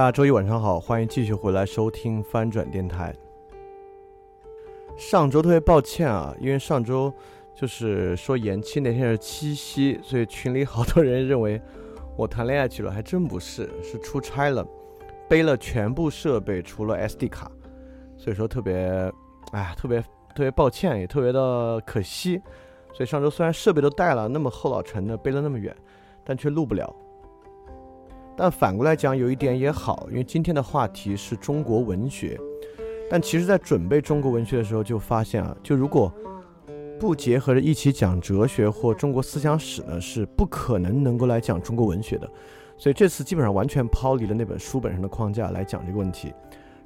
大家周一晚上好，欢迎继续回来收听翻转电台。上周特别抱歉啊，因为上周就是说延期那天是七夕，所以群里好多人认为我谈恋爱去了，还真不是，是出差了，背了全部设备除了 SD 卡，所以说特别，哎，特别特别抱歉，也特别的可惜。所以上周虽然设备都带了，那么厚老沉的背了那么远，但却录不了。但反过来讲，有一点也好，因为今天的话题是中国文学。但其实，在准备中国文学的时候，就发现啊，就如果不结合着一起讲哲学或中国思想史呢，是不可能能够来讲中国文学的。所以这次基本上完全抛离了那本书本身的框架来讲这个问题，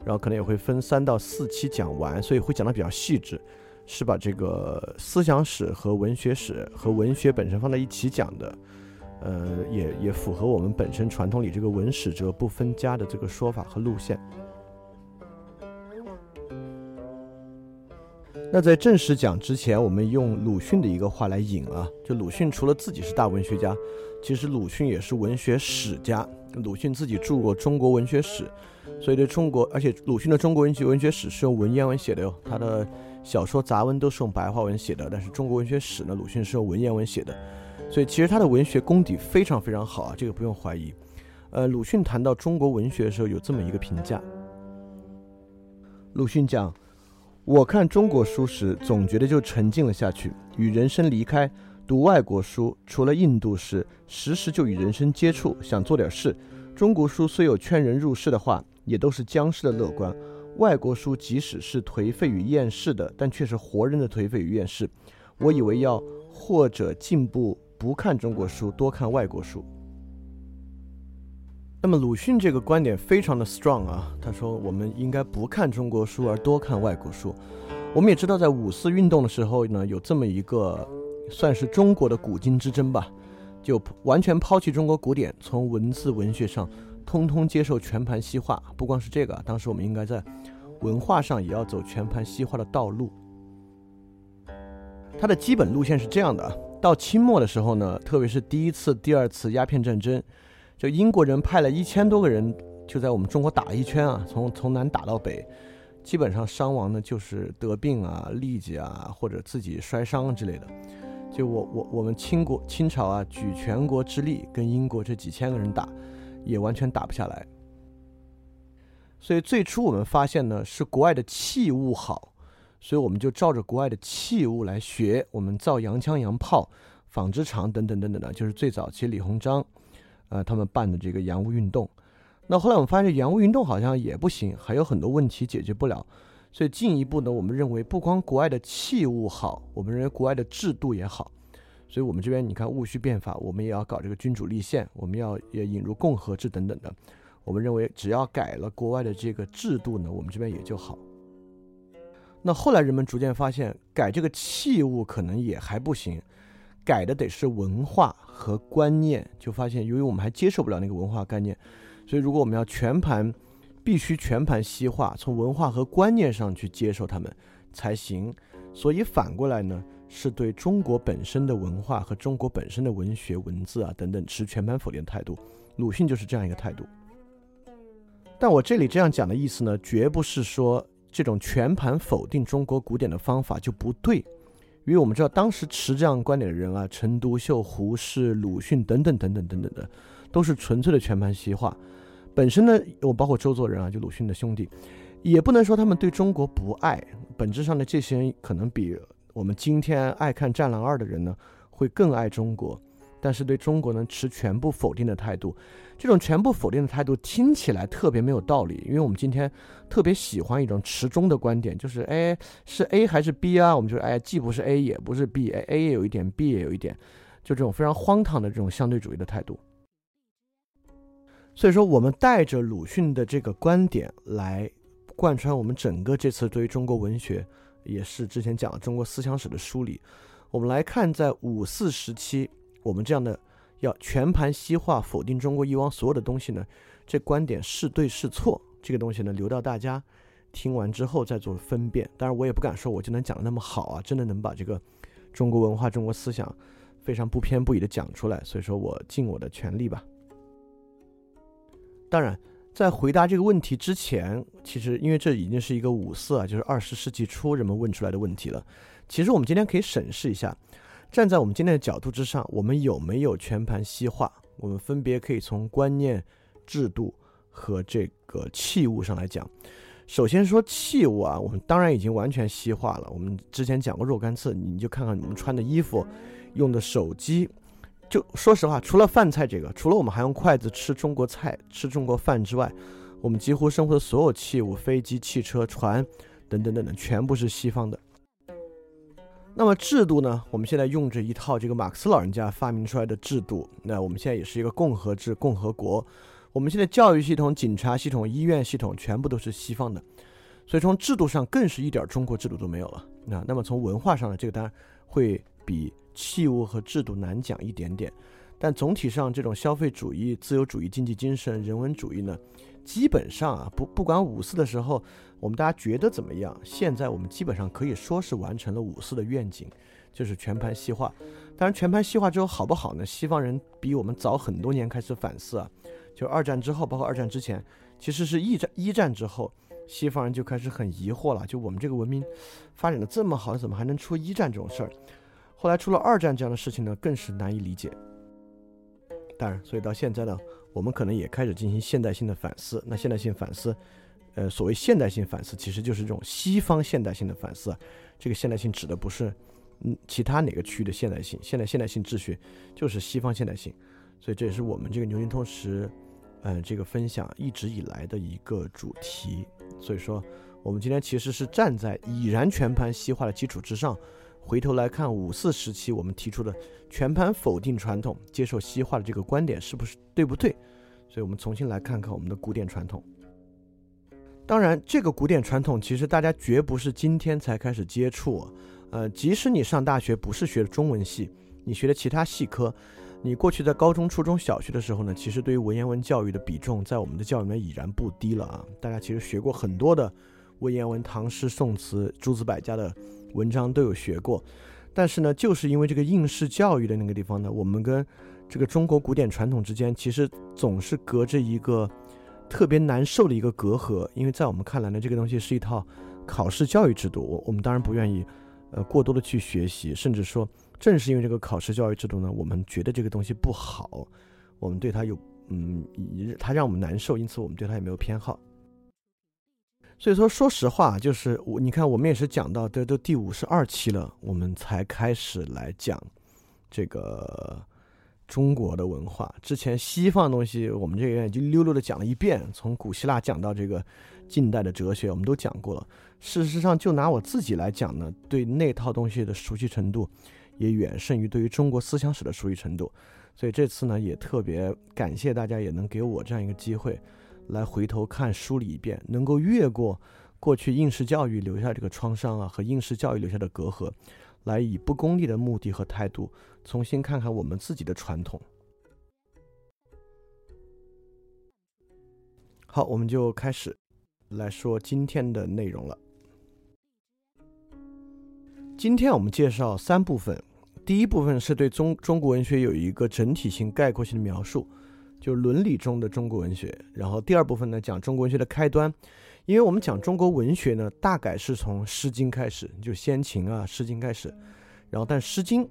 然后可能也会分三到四期讲完，所以会讲的比较细致，是把这个思想史和文学史和文学本身放在一起讲的。呃，也也符合我们本身传统里这个文史哲不分家的这个说法和路线。那在正式讲之前，我们用鲁迅的一个话来引啊，就鲁迅除了自己是大文学家，其实鲁迅也是文学史家。鲁迅自己著过《中国文学史》，所以对中国，而且鲁迅的《中国文学文学史》是用文言文写的哟，他的小说杂文都是用白话文写的，但是《中国文学史》呢，鲁迅是用文言文写的。所以其实他的文学功底非常非常好啊，这个不用怀疑。呃，鲁迅谈到中国文学的时候有这么一个评价。鲁迅讲：“我看中国书时，总觉得就沉浸了下去，与人生离开；读外国书，除了印度时，时时就与人生接触，想做点事。中国书虽有劝人入世的话，也都是僵尸的乐观；外国书即使是颓废与厌世的，但却是活人的颓废与厌世。我以为要或者进步。”不看中国书，多看外国书。那么鲁迅这个观点非常的 strong 啊，他说我们应该不看中国书而多看外国书。我们也知道，在五四运动的时候呢，有这么一个算是中国的古今之争吧，就完全抛弃中国古典，从文字文学上通通接受全盘西化。不光是这个，当时我们应该在文化上也要走全盘西化的道路。它的基本路线是这样的。到清末的时候呢，特别是第一次、第二次鸦片战争，就英国人派了一千多个人，就在我们中国打了一圈啊，从从南打到北，基本上伤亡呢就是得病啊、痢疾啊，或者自己摔伤之类的。就我我我们清国清朝啊，举全国之力跟英国这几千个人打，也完全打不下来。所以最初我们发现呢，是国外的器物好。所以我们就照着国外的器物来学，我们造洋枪洋炮，纺织厂等等等等的，就是最早期李鸿章，呃，他们办的这个洋务运动。那后来我们发现洋务运动好像也不行，还有很多问题解决不了。所以进一步呢，我们认为不光国外的器物好，我们认为国外的制度也好。所以我们这边你看戊戌变法，我们也要搞这个君主立宪，我们要也引入共和制等等的。我们认为只要改了国外的这个制度呢，我们这边也就好。那后来人们逐渐发现，改这个器物可能也还不行，改的得是文化和观念。就发现，由于我们还接受不了那个文化概念，所以如果我们要全盘，必须全盘西化，从文化和观念上去接受他们才行。所以反过来呢，是对中国本身的文化和中国本身的文学文字啊等等持全盘否定态度，鲁迅就是这样一个态度。但我这里这样讲的意思呢，绝不是说这种全盘否定中国古典的方法就不对，因为我们知道当时持这样观点的人啊，陈独秀、胡适、鲁迅等等等等等等的，都是纯粹的全盘西化。本身呢，我包括周作人啊，就鲁迅的兄弟，也不能说他们对中国不爱。本质上的这些人可能比我们今天爱看《战狼二》的人呢，会更爱中国。但是对中国呢持全部否定的态度，这种全部否定的态度听起来特别没有道理，因为我们今天特别喜欢一种持中的观点，就是哎是 A 还是 B 啊？我们就是哎既不是 A 也不是 B，A 也有一点，B 也有一点，就这种非常荒唐的这种相对主义的态度。所以说，我们带着鲁迅的这个观点来贯穿我们整个这次对于中国文学，也是之前讲的中国思想史的梳理。我们来看在五四时期。我们这样的要全盘西化否定中国以往所有的东西呢？这观点是对是错？这个东西呢，留到大家听完之后再做分辨。当然，我也不敢说我就能讲的那么好啊，真的能把这个中国文化、中国思想非常不偏不倚的讲出来。所以说我尽我的全力吧。当然，在回答这个问题之前，其实因为这已经是一个五四啊，就是二十世纪初人们问出来的问题了。其实我们今天可以审视一下。站在我们今天的角度之上，我们有没有全盘西化？我们分别可以从观念、制度和这个器物上来讲。首先说器物啊，我们当然已经完全西化了。我们之前讲过若干次，你就看看我们穿的衣服、用的手机，就说实话，除了饭菜这个，除了我们还用筷子吃中国菜、吃中国饭之外，我们几乎生活的所有器物，飞机、汽车、船等等等等，全部是西方的。那么制度呢？我们现在用着一套这个马克思老人家发明出来的制度。那我们现在也是一个共和制共和国。我们现在教育系统、警察系统、医院系统全部都是西方的，所以从制度上更是一点中国制度都没有了。那那么从文化上呢？这个当然会比器物和制度难讲一点点。但总体上，这种消费主义、自由主义经济精神、人文主义呢？基本上啊，不不管五四的时候，我们大家觉得怎么样？现在我们基本上可以说是完成了五四的愿景，就是全盘西化。当然，全盘西化之后好不好呢？西方人比我们早很多年开始反思啊。就二战之后，包括二战之前，其实是一战一战之后，西方人就开始很疑惑了。就我们这个文明发展的这么好，怎么还能出一战这种事儿？后来出了二战这样的事情呢，更是难以理解。当然，所以到现在呢。我们可能也开始进行现代性的反思。那现代性反思，呃，所谓现代性反思，其实就是这种西方现代性的反思。这个现代性指的不是嗯其他哪个区域的现代性，现代现代性秩序就是西方现代性。所以这也是我们这个牛津通识，嗯，这个分享一直以来的一个主题。所以说，我们今天其实是站在已然全盘西化的基础之上。回头来看五四时期我们提出的全盘否定传统、接受西化的这个观点是不是对不对？所以我们重新来看看我们的古典传统。当然，这个古典传统其实大家绝不是今天才开始接触。呃，即使你上大学不是学的中文系，你学的其他系科，你过去在高中、初中小学的时候呢，其实对于文言文教育的比重在我们的教育里面已然不低了啊。大家其实学过很多的文言文、唐诗、宋词、诸子百家的。文章都有学过，但是呢，就是因为这个应试教育的那个地方呢，我们跟这个中国古典传统之间，其实总是隔着一个特别难受的一个隔阂。因为在我们看来呢，这个东西是一套考试教育制度，我我们当然不愿意，呃，过多的去学习，甚至说，正是因为这个考试教育制度呢，我们觉得这个东西不好，我们对它有，嗯，它让我们难受，因此我们对它也没有偏好。所以说，说实话，就是我，你看，我们也是讲到这都第五十二期了，我们才开始来讲这个中国的文化。之前西方的东西，我们这边已经溜溜的讲了一遍，从古希腊讲到这个近代的哲学，我们都讲过了。事实上，就拿我自己来讲呢，对那套东西的熟悉程度，也远胜于对于中国思想史的熟悉程度。所以这次呢，也特别感谢大家，也能给我这样一个机会。来回头看梳理一遍，能够越过过去应试教育留下这个创伤啊和应试教育留下的隔阂，来以不功利的目的和态度，重新看看我们自己的传统。好，我们就开始来说今天的内容了。今天我们介绍三部分，第一部分是对中中国文学有一个整体性、概括性的描述。就是伦理中的中国文学。然后第二部分呢，讲中国文学的开端。因为我们讲中国文学呢，大概是从《诗经》开始，就先秦啊，《诗经》开始。然后，但《诗经》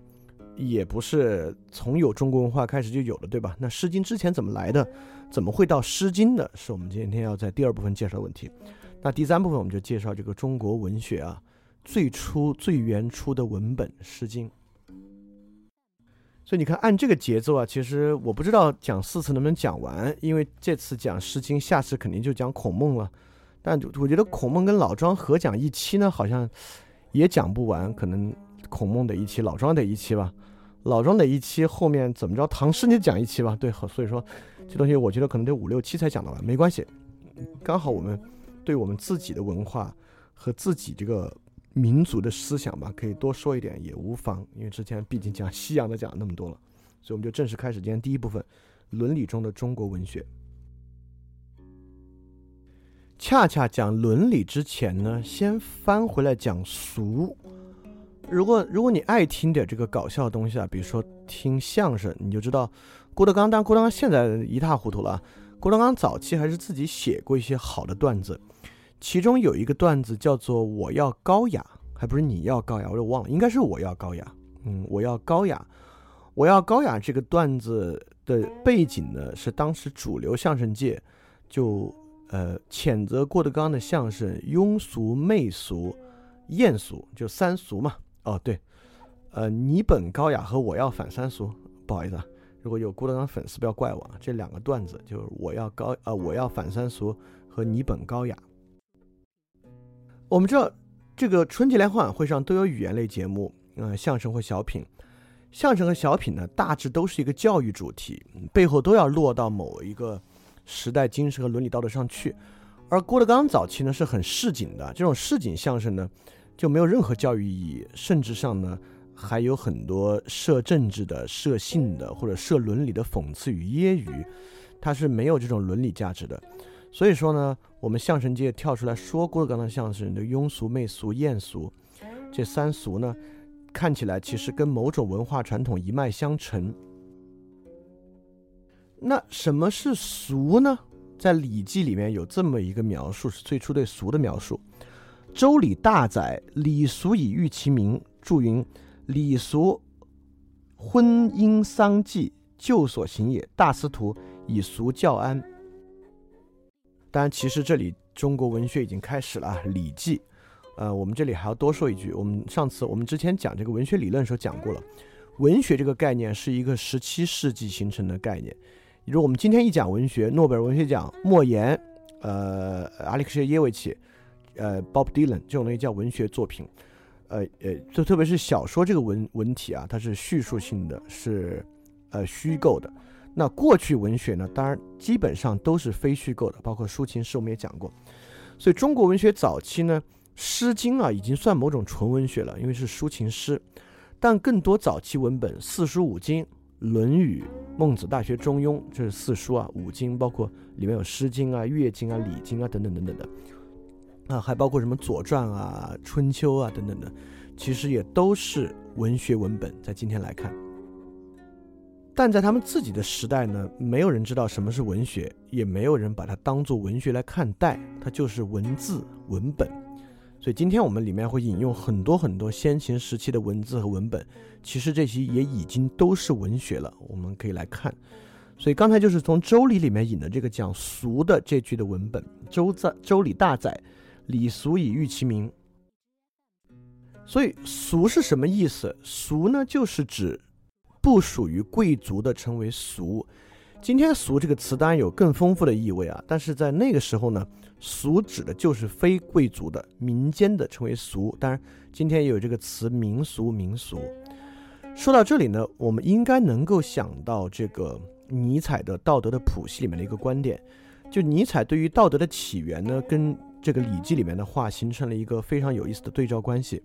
也不是从有中国文化开始就有的，对吧？那《诗经》之前怎么来的？怎么会到《诗经》的？是我们今天要在第二部分介绍的问题。那第三部分我们就介绍这个中国文学啊，最初最原初的文本《诗经》。所以你看，按这个节奏啊，其实我不知道讲四次能不能讲完，因为这次讲《诗经》，下次肯定就讲孔孟了。但我觉得孔孟跟老庄合讲一期呢，好像也讲不完，可能孔孟得一期，老庄得一期吧。老庄得一期，后面怎么着，唐诗你讲一期吧。对，所以说这东西我觉得可能得五六期才讲得完，没关系，刚好我们对我们自己的文化和自己这个民族的思想吧，可以多说一点也无妨。因为之前毕竟讲西洋的讲那么多了，所以我们就正式开始今天第一部分，伦理中的中国文学。恰恰讲伦理之前呢，先翻回来讲俗。如果如果你爱听点这个搞笑的东西啊，比如说听相声，你就知道郭德纲。但郭德纲现在一塌糊涂了。郭德纲早期还是自己写过一些好的段子，其中有一个段子叫做“我要高雅”，还不是你要高雅，我都忘了，应该是我要高雅。嗯，我要高雅，我要高雅。这个段子的背景呢，是当时主流相声界就。呃，谴责郭德纲的相声庸俗、媚俗、艳俗，就三俗嘛。哦，对，呃，你本高雅和我要反三俗，不好意思啊，如果有郭德纲粉丝不要怪我啊。这两个段子就是我要高呃，我要反三俗和你本高雅。我们知道这个春节联欢晚会上都有语言类节目，嗯，相声或小品，相声和小品呢大致都是一个教育主题，背后都要落到某一个。时代精神和伦理道德上去，而郭德纲早期呢是很市井的，这种市井相声呢就没有任何教育意义，甚至上呢还有很多涉政治的、涉性的或者涉伦理的讽刺与揶揄，它是没有这种伦理价值的。所以说呢，我们相声界跳出来说郭德纲的相声的庸俗、媚俗、艳俗这三俗呢，看起来其实跟某种文化传统一脉相承。那什么是俗呢？在《礼记》里面有这么一个描述，是最初对俗的描述。《周礼》大载：“礼俗以喻其名。”注云：“礼俗，婚姻丧祭，旧所行也。大司徒以俗教安。”当然，其实这里中国文学已经开始了啊，《礼记》。呃，我们这里还要多说一句，我们上次我们之前讲这个文学理论的时候讲过了，文学这个概念是一个十七世纪形成的概念。如我们今天一讲文学，诺贝尔文学奖，莫言，呃，阿列克谢耶维奇，呃，Bob Dylan 这种东西叫文学作品，呃呃，就特别是小说这个文文体啊，它是叙述性的，是呃虚构的。那过去文学呢，当然基本上都是非虚构的，包括抒情诗，我们也讲过。所以中国文学早期呢，《诗经》啊已经算某种纯文学了，因为是抒情诗，但更多早期文本，四书五经。《论语》《孟子》《大学》《中庸》，这是四书啊，五经包括里面有《诗经》啊、《乐经》啊、《礼经》啊等等等等的，啊，还包括什么《左传》啊、《春秋》啊等等的，其实也都是文学文本。在今天来看，但在他们自己的时代呢，没有人知道什么是文学，也没有人把它当做文学来看待，它就是文字文本。所以今天我们里面会引用很多很多先秦时期的文字和文本，其实这些也已经都是文学了，我们可以来看。所以刚才就是从《周礼》里面引的这个讲俗的这句的文本，《周在周礼》大载：“礼俗以育其名。”所以俗是什么意思？俗呢，就是指不属于贵族的称为俗。今天“俗”这个词当然有更丰富的意味啊，但是在那个时候呢。俗指的就是非贵族的民间的称为俗，当然今天也有这个词民俗民俗。说到这里呢，我们应该能够想到这个尼采的道德的谱系里面的一个观点，就尼采对于道德的起源呢，跟这个礼记里面的话形成了一个非常有意思的对照关系。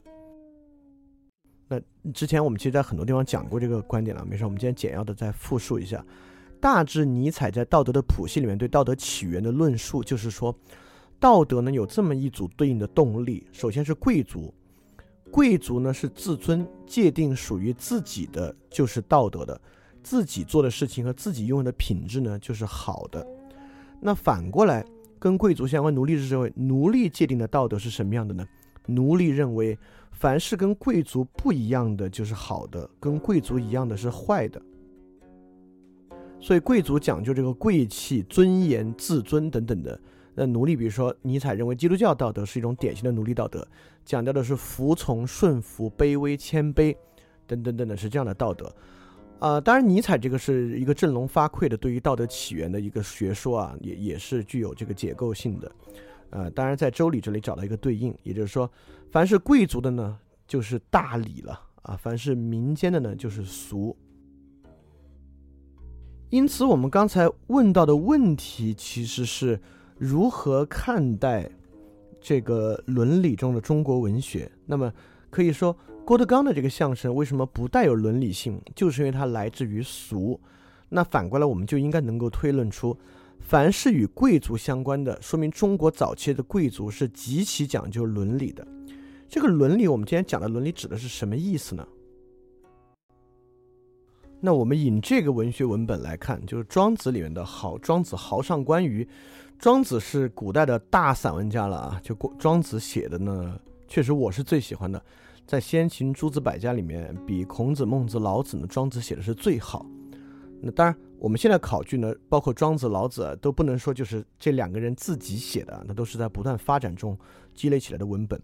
那之前我们其实在很多地方讲过这个观点了，没事，我们今天简要的再复述一下。大致尼采在道德的谱系里面对道德起源的论述，就是说。道德呢有这么一组对应的动力，首先是贵族，贵族呢是自尊，界定属于自己的就是道德的，自己做的事情和自己拥有的品质呢就是好的。那反过来，跟贵族相关奴隶制社会，奴隶界定的道德是什么样的呢？奴隶认为，凡是跟贵族不一样的就是好的，跟贵族一样的是坏的。所以贵族讲究这个贵气、尊严、自尊等等的。那奴隶，比如说尼采认为基督教道德是一种典型的奴隶道德，讲究的是服从、顺服、卑微、谦卑等等等等，是这样的道德。啊，当然，尼采这个是一个振聋发聩的对于道德起源的一个学说啊，也也是具有这个解构性的。呃，当然在周礼这里找到一个对应，也就是说，凡是贵族的呢，就是大礼了啊；凡是民间的呢，就是俗。因此，我们刚才问到的问题，其实是如何看待这个伦理中的中国文学？那么可以说。郭德纲的这个相声为什么不带有伦理性？就是因为它来自于俗。那反过来，我们就应该能够推论出，凡是与贵族相关的，说明中国早期的贵族是极其讲究伦理的。这个伦理，我们今天讲的伦理指的是什么意思呢？那我们引这个文学文本来看，就是《庄子》里面的好。庄子豪上关于，庄子是古代的大散文家了啊。就庄子写的呢，确实我是最喜欢的。在先秦诸子百家里面，比孔子、孟子、老子呢，庄子写的是最好。那当然，我们现在考据呢，包括庄子、老子都不能说就是这两个人自己写的，那都是在不断发展中积累起来的文本。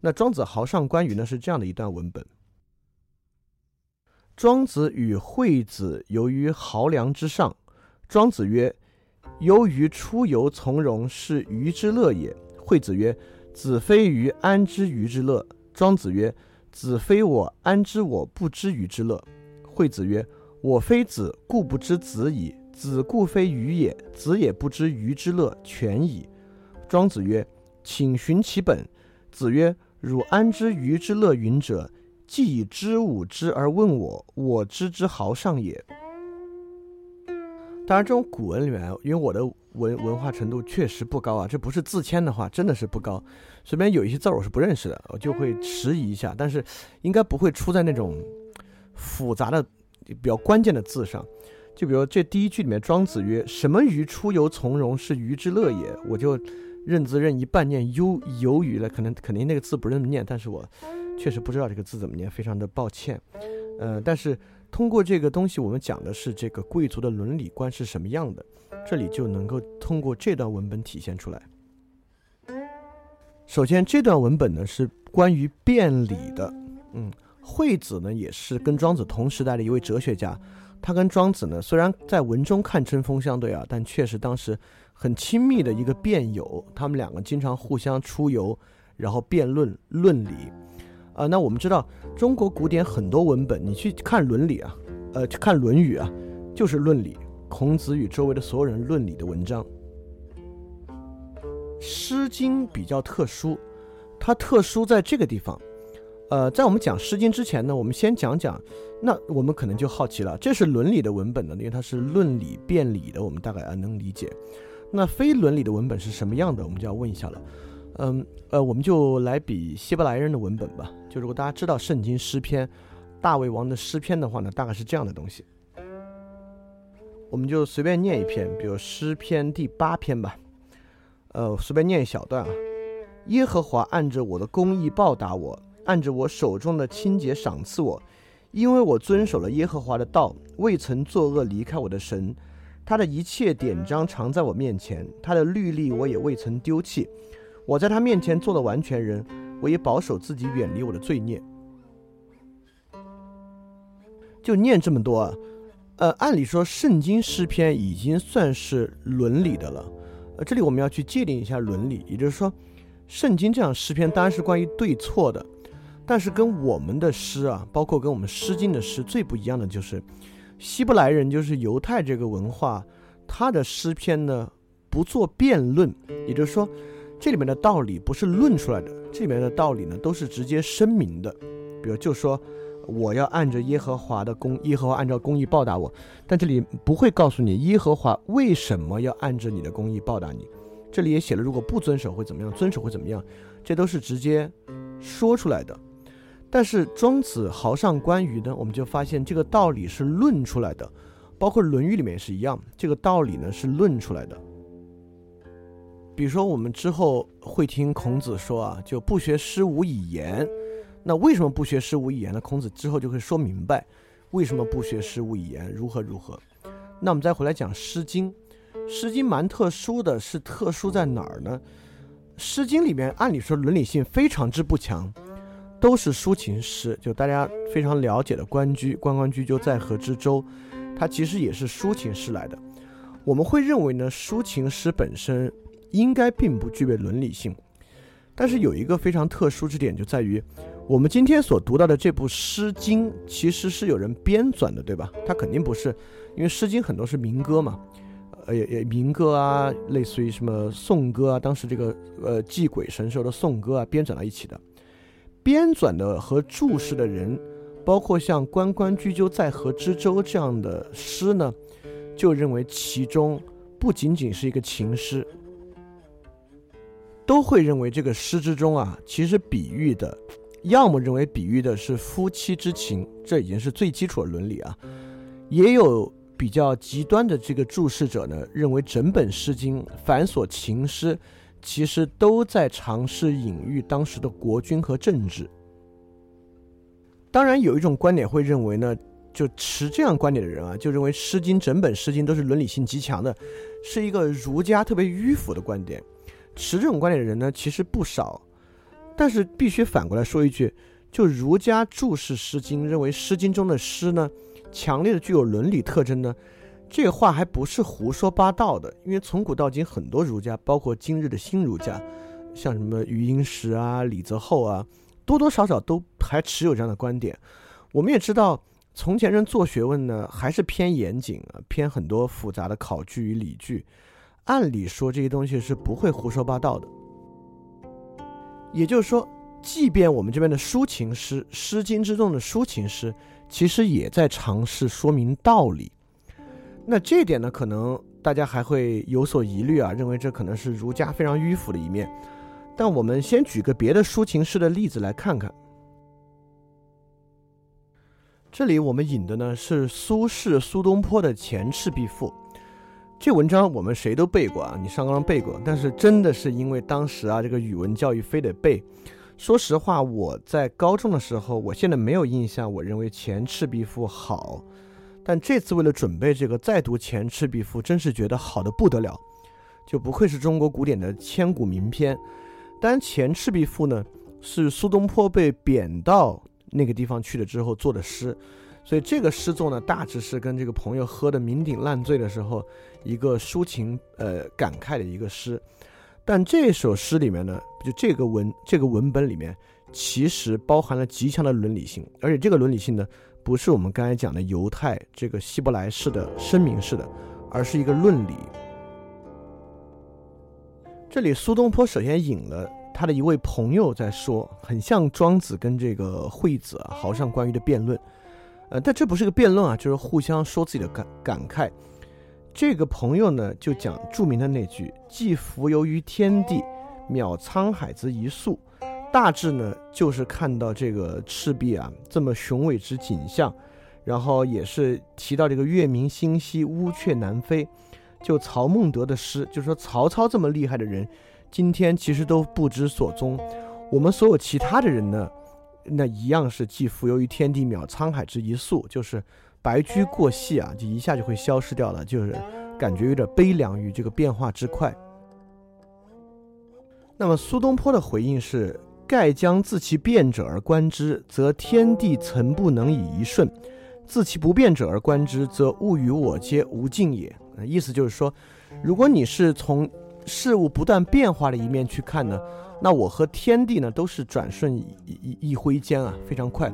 那庄子豪上关羽呢，是这样的一段文本：庄子与惠子游于濠梁之上。庄子曰：“游于出游从容，是鱼之乐也。”惠子曰：“子非鱼，安知鱼之乐？”庄子曰：“子非我，安知我不知鱼之乐？”惠子曰：“我非子，故不知子矣。子故非鱼也，子也不知鱼之乐，全矣。”庄子曰：“请寻其本。”子曰：“汝安知鱼之乐云者？既以知吾之而问我，我知之豪上也。”当然，这种古文里面，因为我的文文化程度确实不高啊，这不是自谦的话，真的是不高。随便有一些字儿我是不认识的，我就会迟疑一下，但是应该不会出在那种复杂的、比较关键的字上。就比如这第一句里面，庄子曰：“什么鱼出游从容，是鱼之乐也。”我就认字认一半，念游游鱼了，可能肯定那个字不认得念，但是我确实不知道这个字怎么念，非常的抱歉。呃，但是。通过这个东西，我们讲的是这个贵族的伦理观是什么样的，这里就能够通过这段文本体现出来。首先，这段文本呢是关于辩理的。嗯，惠子呢也是跟庄子同时代的一位哲学家，他跟庄子呢虽然在文中看针锋相对啊，但确实当时很亲密的一个辩友，他们两个经常互相出游，然后辩论论理。啊，那我们知道中国古典很多文本，你去看伦理啊，呃，去看《论语》啊，就是论理。孔子与周围的所有人论理的文章，《诗经》比较特殊，它特殊在这个地方。呃，在我们讲《诗经》之前呢，我们先讲讲，那我们可能就好奇了，这是伦理的文本呢，因为它是论理辩理的，我们大概啊能理解。那非伦理的文本是什么样的？我们就要问一下了。嗯，呃，我们就来比希伯来人的文本吧。就如果大家知道圣经诗篇，大卫王的诗篇的话呢，大概是这样的东西。我们就随便念一篇，比如诗篇第八篇吧。呃，随便念一小段啊。耶和华按着我的公义报答我，按着我手中的清洁赏赐我，因为我遵守了耶和华的道，未曾作恶离开我的神。他的一切典章常在我面前，他的律例我也未曾丢弃。我在他面前做了完全人，我也保守自己远离我的罪孽。就念这么多啊，呃，按理说圣经诗篇已经算是伦理的了，呃，这里我们要去界定一下伦理，也就是说，圣经这样诗篇当然是关于对错的，但是跟我们的诗啊，包括跟我们诗经的诗最不一样的就是，希伯来人就是犹太这个文化，他的诗篇呢不做辩论，也就是说。这里面的道理不是论出来的，这里面的道理呢都是直接声明的。比如就说我要按着耶和华的公，耶和华按照公义报答我，但这里不会告诉你耶和华为什么要按着你的公义报答你。这里也写了，如果不遵守会怎么样，遵守会怎么样，这都是直接说出来的。但是庄子豪上关羽呢，我们就发现这个道理是论出来的，包括《论语》里面也是一样，这个道理呢是论出来的。比如说，我们之后会听孔子说啊，就不学诗无以言。那为什么不学诗无以言呢？孔子之后就会说明白，为什么不学诗无以言，如何如何。那我们再回来讲《诗经》，《诗经》蛮特殊的是特殊在哪儿呢？《诗经》里面按理说伦理性非常之不强，都是抒情诗，就大家非常了解的《关雎》，关关雎鸠，在河之洲，它其实也是抒情诗来的。我们会认为呢，抒情诗本身。应该并不具备伦理性，但是有一个非常特殊之点，就在于我们今天所读到的这部《诗经》，其实是有人编纂的，对吧？它肯定不是，因为《诗经》很多是民歌嘛，呃，也也民歌啊，类似于什么颂歌啊，当时这个呃祭鬼神兽的颂歌啊，编纂到一起的。编纂的和注释的人，包括像“关关雎鸠，在河之洲”这样的诗呢，就认为其中不仅仅是一个情诗。都会认为这个诗之中啊，其实比喻的，要么认为比喻的是夫妻之情，这已经是最基础的伦理啊。也有比较极端的这个注释者呢，认为整本《诗经》繁琐情诗，其实都在尝试隐喻当时的国君和政治。当然，有一种观点会认为呢，就持这样观点的人啊，就认为《诗经》整本《诗经》都是伦理性极强的，是一个儒家特别迂腐的观点。持这种观点的人呢，其实不少，但是必须反过来说一句，就儒家注释《诗经》，认为《诗经》中的诗呢，强烈的具有伦理特征呢，这个话还不是胡说八道的，因为从古到今，很多儒家，包括今日的新儒家，像什么余英时啊、李泽厚啊，多多少少都还持有这样的观点。我们也知道，从前人做学问呢，还是偏严谨啊，偏很多复杂的考据与理据。按理说这些东西是不会胡说八道的，也就是说，即便我们这边的抒情诗，《诗经》之中的抒情诗，其实也在尝试说明道理。那这点呢，可能大家还会有所疑虑啊，认为这可能是儒家非常迂腐的一面。但我们先举个别的抒情诗的例子来看看。这里我们引的呢是苏轼苏东坡的《前赤壁赋》。这文章我们谁都背过啊，你上纲背过，但是真的是因为当时啊，这个语文教育非得背。说实话，我在高中的时候，我现在没有印象，我认为《前赤壁赋》好，但这次为了准备这个再读《前赤壁赋》，真是觉得好的不得了，就不愧是中国古典的千古名篇。当然，《前赤壁赋》呢是苏东坡被贬到那个地方去了之后做的诗。所以这个诗作呢，大致是跟这个朋友喝的酩酊烂醉的时候，一个抒情呃感慨的一个诗。但这首诗里面呢，就这个文这个文本里面，其实包含了极强的伦理性，而且这个伦理性呢，不是我们刚才讲的犹太这个希伯来式的声明式的，而是一个论理。这里苏东坡首先引了他的一位朋友在说，很像庄子跟这个惠子啊豪上关于的辩论。呃，但这不是个辩论啊，就是互相说自己的感感慨。这个朋友呢，就讲著名的那句“既浮游于天地，渺沧海之一粟”，大致呢就是看到这个赤壁啊这么雄伟之景象，然后也是提到这个月明星稀，乌鹊南飞。就曹孟德的诗，就说曹操这么厉害的人，今天其实都不知所踪。我们所有其他的人呢？那一样是既浮游于天地，渺沧海之一粟，就是白驹过隙啊，就一下就会消失掉了，就是感觉有点悲凉于这个变化之快。那么苏东坡的回应是：盖将自其变者而观之，则天地曾不能以一瞬；自其不变者而观之，则物与我皆无尽也。意思就是说，如果你是从事物不断变化的一面去看呢？那我和天地呢，都是转瞬一一挥间啊，非常快。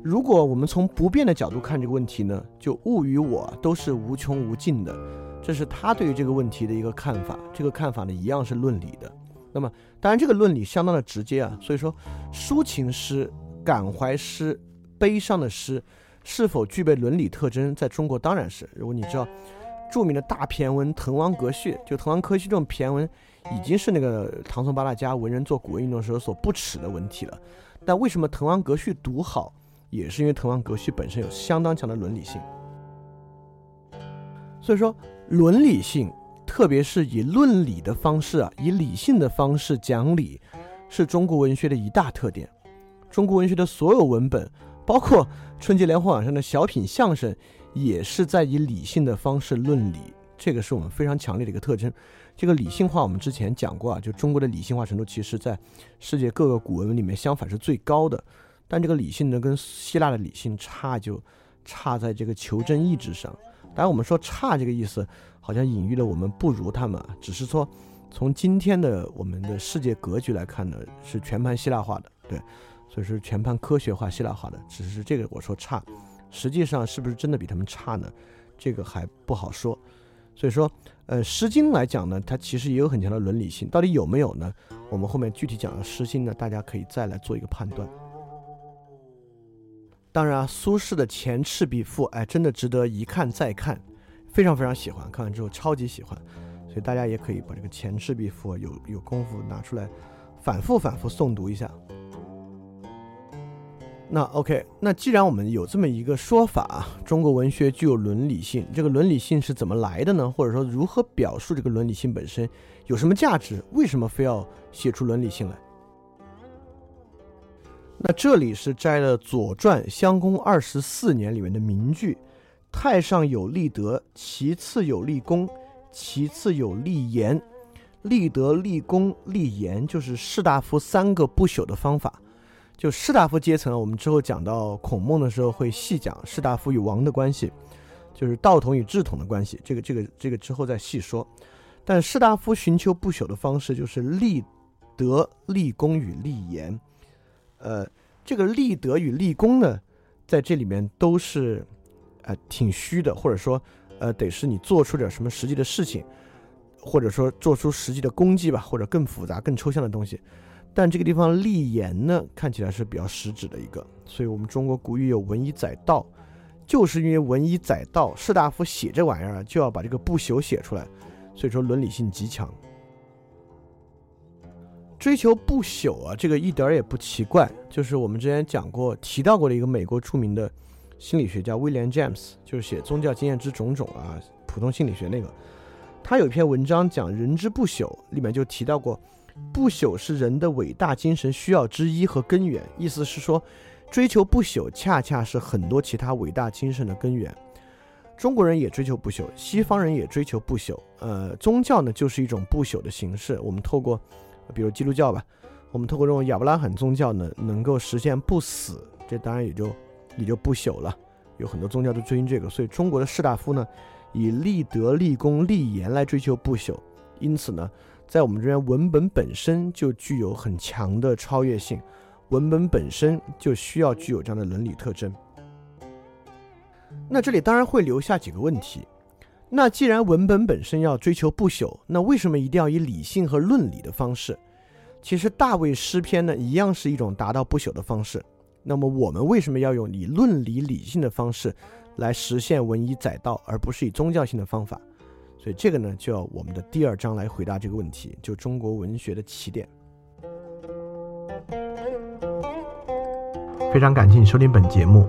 如果我们从不变的角度看这个问题呢，就物与我都是无穷无尽的，这是他对于这个问题的一个看法。这个看法呢，一样是论理的。那么，当然这个论理相当的直接啊。所以说，抒情诗、感怀诗、悲伤的诗，是否具备伦理特征，在中国当然是。如果你知道著名的大骈文《滕王阁序》，就《滕王阁序》这种骈文。已经是那个唐宋八大家文人做古文运动时候所不耻的文体了。但为什么滕王阁序读好，也是因为滕王阁序本身有相当强的伦理性。所以说，伦理性，特别是以论理的方式啊，以理性的方式讲理，是中国文学的一大特点。中国文学的所有文本，包括春节联欢晚上的小品相声，也是在以理性的方式论理。这个是我们非常强烈的一个特征。这个理性化，我们之前讲过啊，就中国的理性化程度，其实在世界各个古文里面相反是最高的。但这个理性呢，跟希腊的理性差就差在这个求真意志上。当然，我们说差这个意思，好像隐喻了我们不如他们，只是说从今天的我们的世界格局来看呢，是全盘希腊化的，对，所以说全盘科学化希腊化的，只是这个我说差，实际上是不是真的比他们差呢？这个还不好说。所以说，呃，《诗经》来讲呢，它其实也有很强的伦理性，到底有没有呢？我们后面具体讲的《诗经》呢，大家可以再来做一个判断。当然啊，苏轼的《前赤壁赋》哎，真的值得一看再看，非常非常喜欢，看完之后超级喜欢，所以大家也可以把这个《前赤壁赋》有有功夫拿出来，反复反复诵读一下。那 OK，那既然我们有这么一个说法，中国文学具有伦理性，这个伦理性是怎么来的呢？或者说如何表述这个伦理性本身有什么价值？为什么非要写出伦理性来？那这里是摘了《左传》襄公二十四年里面的名句：“太上有立德，其次有立功，其次有立言。立德、立功、立言，就是士大夫三个不朽的方法。就士大夫阶层，我们之后讲到孔孟的时候会细讲士大夫与王的关系，就是道统与治统的关系。这个、这个、这个之后再细说。但士大夫寻求不朽的方式，就是立德、立功与立言。”呃，这个立德与立功呢，在这里面都是，呃，挺虚的，或者说，呃，得是你做出点什么实际的事情，或者说做出实际的功绩吧，或者更复杂、更抽象的东西。但这个地方立言呢，看起来是比较实质的一个。所以我们中国古语有“文以载道”，就是因为文以载道，士大夫写这玩意儿就要把这个不朽写出来，所以说伦理性极强。追求不朽啊，这个一点儿也不奇怪。就是我们之前讲过、提到过的一个美国著名的心理学家威廉·詹姆斯，就是写《宗教经验之种种》啊，普通心理学那个。他有一篇文章讲“人之不朽”，里面就提到过，不朽是人的伟大精神需要之一和根源。意思是说，追求不朽恰恰是很多其他伟大精神的根源。中国人也追求不朽，西方人也追求不朽。呃，宗教呢，就是一种不朽的形式。我们透过比如基督教吧，我们透过这种亚伯拉罕宗教呢，能够实现不死，这当然也就也就不朽了。有很多宗教都追寻这个，所以中国的士大夫呢，以立德、立功、立言来追求不朽。因此呢，在我们这边文本本身就具有很强的超越性，文本本身就需要具有这样的伦理特征。那这里当然会留下几个问题。那既然文本本身要追求不朽，那为什么一定要以理性和论理的方式？其实大卫诗篇呢，一样是一种达到不朽的方式。那么我们为什么要用以论理理性的方式来实现文以载道，而不是以宗教性的方法？所以这个呢，就要我们的第二章来回答这个问题，就中国文学的起点。非常感谢你收听本节目。